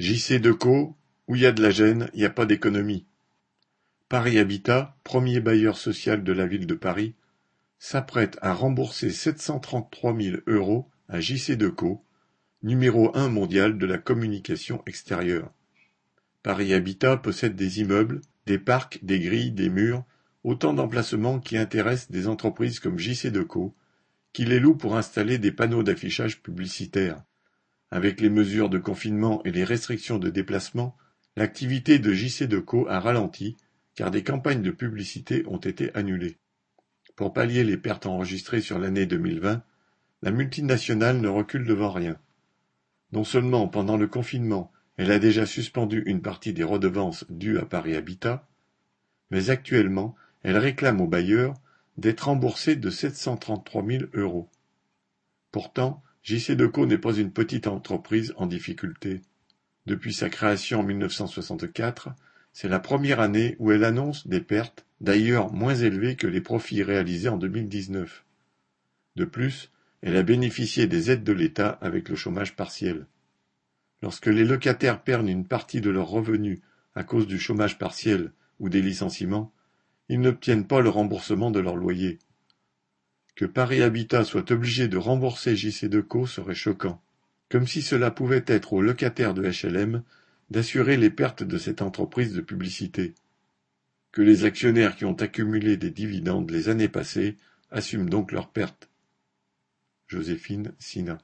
J-C Decaux, où y a de la gêne, y a pas d'économie. Paris Habitat, premier bailleur social de la ville de Paris, s'apprête à rembourser sept cent trente-trois mille euros à J-C Decaux, numéro un mondial de la communication extérieure. Paris Habitat possède des immeubles, des parcs, des grilles, des murs, autant d'emplacements qui intéressent des entreprises comme J-C Decaux, qui les louent pour installer des panneaux d'affichage publicitaire. Avec les mesures de confinement et les restrictions de déplacement, l'activité de J.C. Decaux a ralenti car des campagnes de publicité ont été annulées. Pour pallier les pertes enregistrées sur l'année 2020, la multinationale ne recule devant rien. Non seulement pendant le confinement, elle a déjà suspendu une partie des redevances dues à Paris Habitat, mais actuellement, elle réclame aux bailleurs d'être remboursés de 733 000 euros. Pourtant, JC Decaux n'est pas une petite entreprise en difficulté. Depuis sa création en 1964, c'est la première année où elle annonce des pertes, d'ailleurs moins élevées que les profits réalisés en 2019. De plus, elle a bénéficié des aides de l'État avec le chômage partiel. Lorsque les locataires perdent une partie de leurs revenus à cause du chômage partiel ou des licenciements, ils n'obtiennent pas le remboursement de leur loyer. Que Paris Habitat soit obligé de rembourser JC Decaux serait choquant, comme si cela pouvait être aux locataires de HLM d'assurer les pertes de cette entreprise de publicité. Que les actionnaires qui ont accumulé des dividendes les années passées assument donc leurs pertes. Joséphine Sina